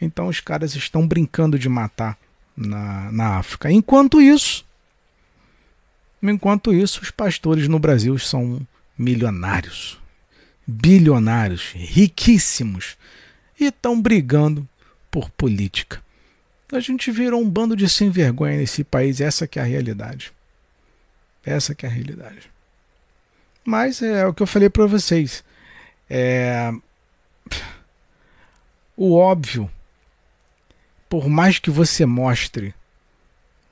Então os caras estão brincando de matar na, na África. Enquanto isso, enquanto isso, os pastores no Brasil são milionários, bilionários, riquíssimos e estão brigando por política. A gente virou um bando de sem vergonha nesse país, essa que é a realidade. Essa que é a realidade. Mas é o que eu falei para vocês. É... O óbvio, por mais que você mostre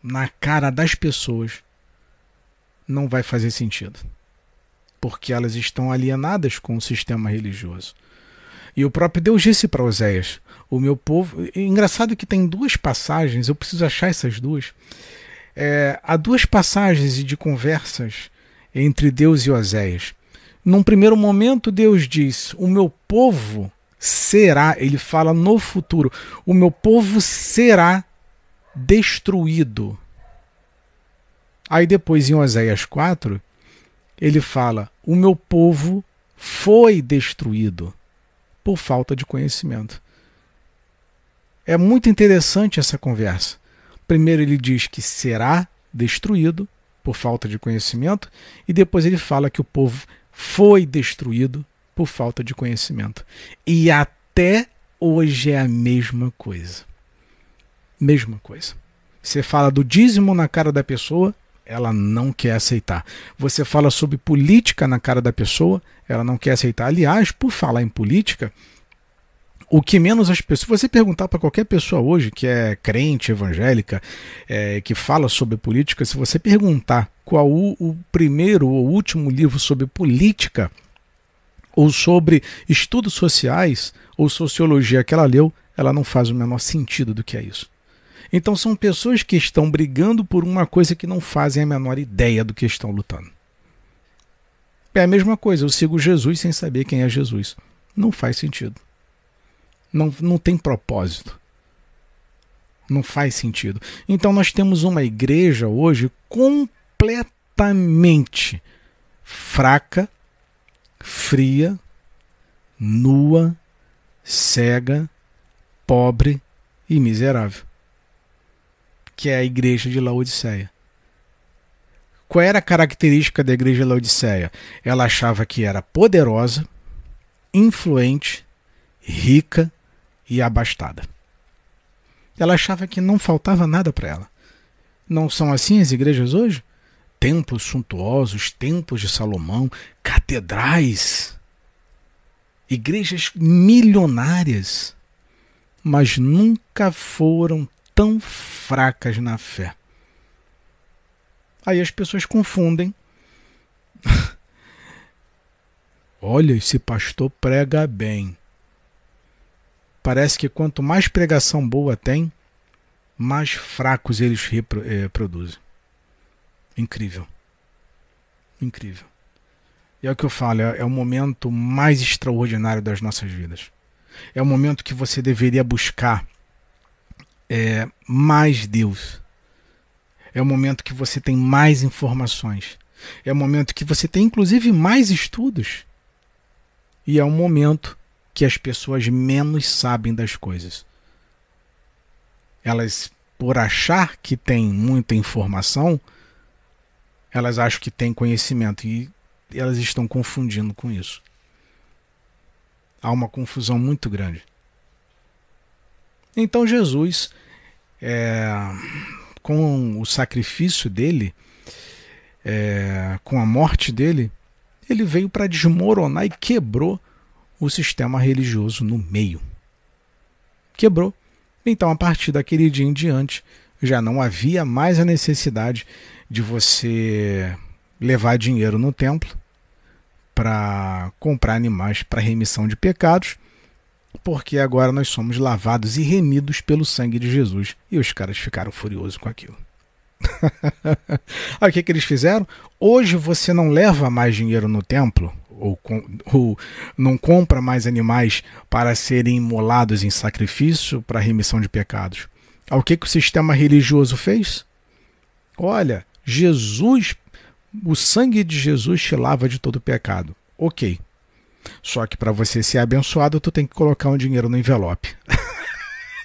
na cara das pessoas, não vai fazer sentido. Porque elas estão alienadas com o sistema religioso. E o próprio Deus disse para Oséias: O meu povo. Engraçado que tem duas passagens, eu preciso achar essas duas. É, há duas passagens de conversas entre Deus e Oséias. Num primeiro momento, Deus diz: O meu povo será, ele fala no futuro, o meu povo será destruído. Aí depois, em Oséias 4, ele fala: O meu povo foi destruído por falta de conhecimento. É muito interessante essa conversa. Primeiro ele diz que será destruído por falta de conhecimento, e depois ele fala que o povo foi destruído por falta de conhecimento. E até hoje é a mesma coisa. Mesma coisa. Você fala do dízimo na cara da pessoa, ela não quer aceitar. Você fala sobre política na cara da pessoa, ela não quer aceitar. Aliás, por falar em política, o que menos as pessoas. Se você perguntar para qualquer pessoa hoje que é crente, evangélica, é, que fala sobre política, se você perguntar qual o, o primeiro ou último livro sobre política, ou sobre estudos sociais, ou sociologia que ela leu, ela não faz o menor sentido do que é isso. Então são pessoas que estão brigando por uma coisa que não fazem a menor ideia do que estão lutando. É a mesma coisa, eu sigo Jesus sem saber quem é Jesus. Não faz sentido. Não, não tem propósito. Não faz sentido. Então nós temos uma igreja hoje completamente fraca, fria, nua, cega, pobre e miserável que é a igreja de Laodiceia. Qual era a característica da igreja de Laodiceia? Ela achava que era poderosa, influente, rica e abastada. Ela achava que não faltava nada para ela. Não são assim as igrejas hoje? Templos suntuosos, templos de Salomão, catedrais, igrejas milionárias, mas nunca foram tão fracas na fé. Aí as pessoas confundem. Olha, esse pastor prega bem. Parece que quanto mais pregação boa tem, mais fracos eles reproduzem. Incrível. Incrível. E é o que eu falo, é, é o momento mais extraordinário das nossas vidas. É o momento que você deveria buscar é, mais Deus. É o momento que você tem mais informações. É o momento que você tem, inclusive, mais estudos. E é o momento que as pessoas menos sabem das coisas. Elas, por achar que têm muita informação, elas acham que têm conhecimento e elas estão confundindo com isso. Há uma confusão muito grande. Então Jesus, é, com o sacrifício dele, é, com a morte dele, ele veio para desmoronar e quebrou o sistema religioso no meio. Quebrou. Então, a partir daquele dia em diante, já não havia mais a necessidade de você levar dinheiro no templo para comprar animais para remissão de pecados porque agora nós somos lavados e remidos pelo sangue de Jesus. E os caras ficaram furiosos com aquilo. Aí o que, que eles fizeram? Hoje você não leva mais dinheiro no templo, ou, ou, não compra mais animais para serem imolados em sacrifício para remissão de pecados. Aí o que, que o sistema religioso fez? Olha, Jesus, o sangue de Jesus te lava de todo pecado. Ok. Só que para você ser abençoado, tu tem que colocar um dinheiro no envelope.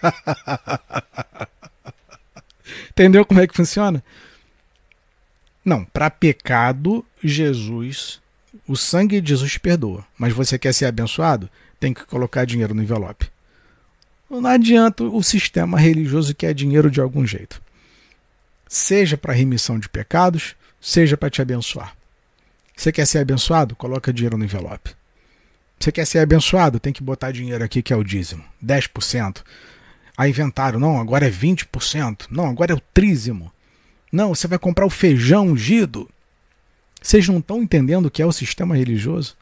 Entendeu como é que funciona? Não, para pecado, Jesus, o sangue de Jesus perdoa. Mas você quer ser abençoado? Tem que colocar dinheiro no envelope. Não adianta o sistema religioso quer dinheiro de algum jeito. Seja para remissão de pecados, seja para te abençoar. Você quer ser abençoado? Coloca dinheiro no envelope. Você quer ser abençoado? Tem que botar dinheiro aqui que é o dízimo. 10%. Aí inventaram, não, agora é 20%. Não, agora é o trízimo. Não, você vai comprar o feijão ungido. Vocês não estão entendendo o que é o sistema religioso?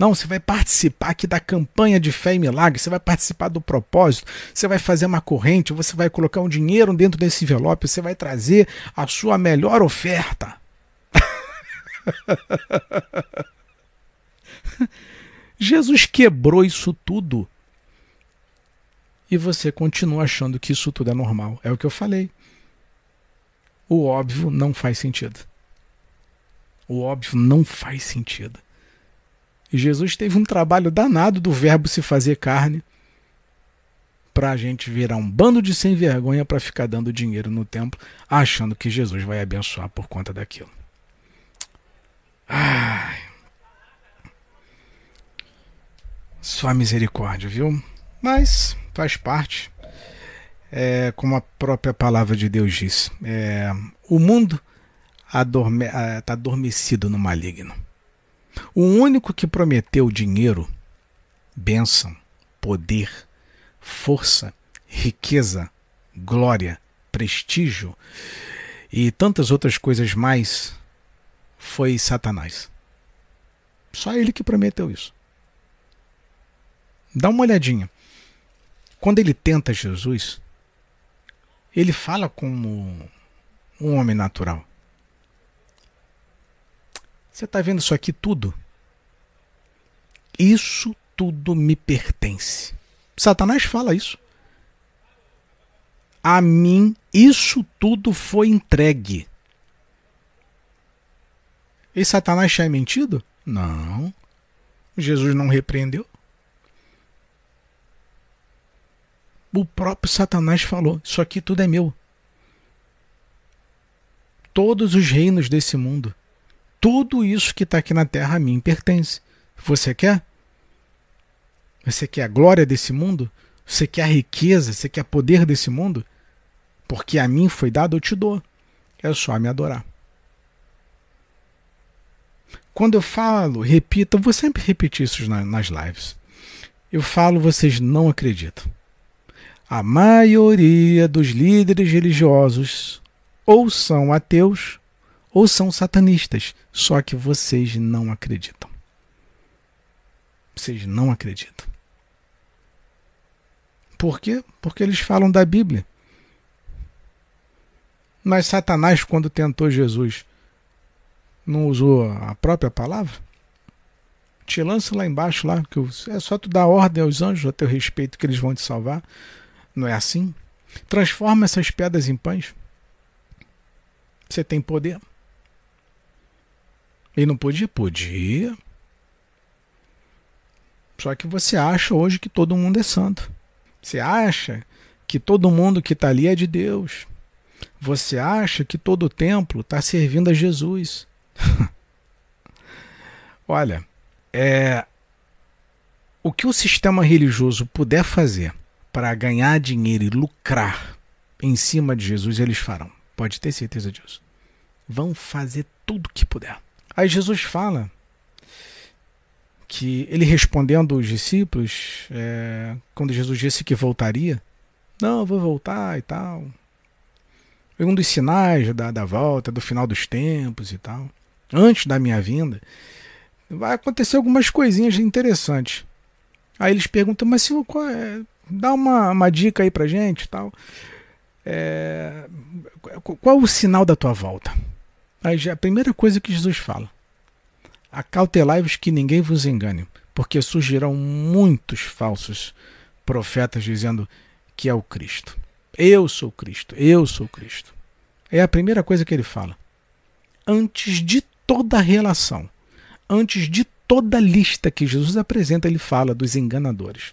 Não, você vai participar aqui da campanha de fé e milagre, você vai participar do propósito, você vai fazer uma corrente, você vai colocar um dinheiro dentro desse envelope, você vai trazer a sua melhor oferta. Jesus quebrou isso tudo. E você continua achando que isso tudo é normal. É o que eu falei o óbvio não faz sentido. O óbvio não faz sentido. Jesus teve um trabalho danado do verbo se fazer carne para a gente virar um bando de sem vergonha para ficar dando dinheiro no templo, achando que Jesus vai abençoar por conta daquilo. Ai. Só misericórdia, viu? Mas faz parte é, como a própria palavra de Deus diz, é, o mundo está adorme, tá adormecido no maligno. O único que prometeu dinheiro, bênção, poder, força, riqueza, glória, prestígio e tantas outras coisas mais foi Satanás. Só ele que prometeu isso. Dá uma olhadinha. Quando ele tenta Jesus, ele fala como um homem natural. Você está vendo isso aqui tudo? Isso tudo me pertence. Satanás fala isso. A mim isso tudo foi entregue. E Satanás tinha mentido? Não. Jesus não repreendeu. O próprio Satanás falou: Isso aqui tudo é meu. Todos os reinos desse mundo, tudo isso que está aqui na terra a mim pertence. Você quer? Você quer a glória desse mundo? Você quer a riqueza? Você quer poder desse mundo? Porque a mim foi dado, eu te dou. É só me adorar. Quando eu falo, repito, eu vou sempre repetir isso nas lives. Eu falo, vocês não acreditam a maioria dos líderes religiosos ou são ateus ou são satanistas, só que vocês não acreditam. Vocês não acreditam. Por quê? Porque eles falam da Bíblia. Mas Satanás, quando tentou Jesus, não usou a própria palavra? Te lança lá embaixo, lá, que é só tu dar ordem aos anjos a teu respeito que eles vão te salvar. Não é assim? Transforma essas pedras em pães. Você tem poder. E não podia? Podia. Só que você acha hoje que todo mundo é santo. Você acha que todo mundo que está ali é de Deus. Você acha que todo o templo está servindo a Jesus. Olha, é, o que o sistema religioso puder fazer para ganhar dinheiro e lucrar em cima de Jesus, eles farão. Pode ter certeza disso. Vão fazer tudo que puder. Aí Jesus fala que ele respondendo aos discípulos, é, quando Jesus disse que voltaria, não, vou voltar e tal. Um dos sinais da, da volta, do final dos tempos e tal, antes da minha vinda, vai acontecer algumas coisinhas interessantes. Aí eles perguntam, mas se, é, dá uma, uma dica aí pra gente tal. É, qual o sinal da tua volta? A primeira coisa que Jesus fala: Acautelai-vos que ninguém vos engane, porque surgirão muitos falsos profetas dizendo que é o Cristo. Eu sou Cristo, eu sou Cristo. É a primeira coisa que ele fala. Antes de toda relação, antes de toda lista que Jesus apresenta, ele fala dos enganadores.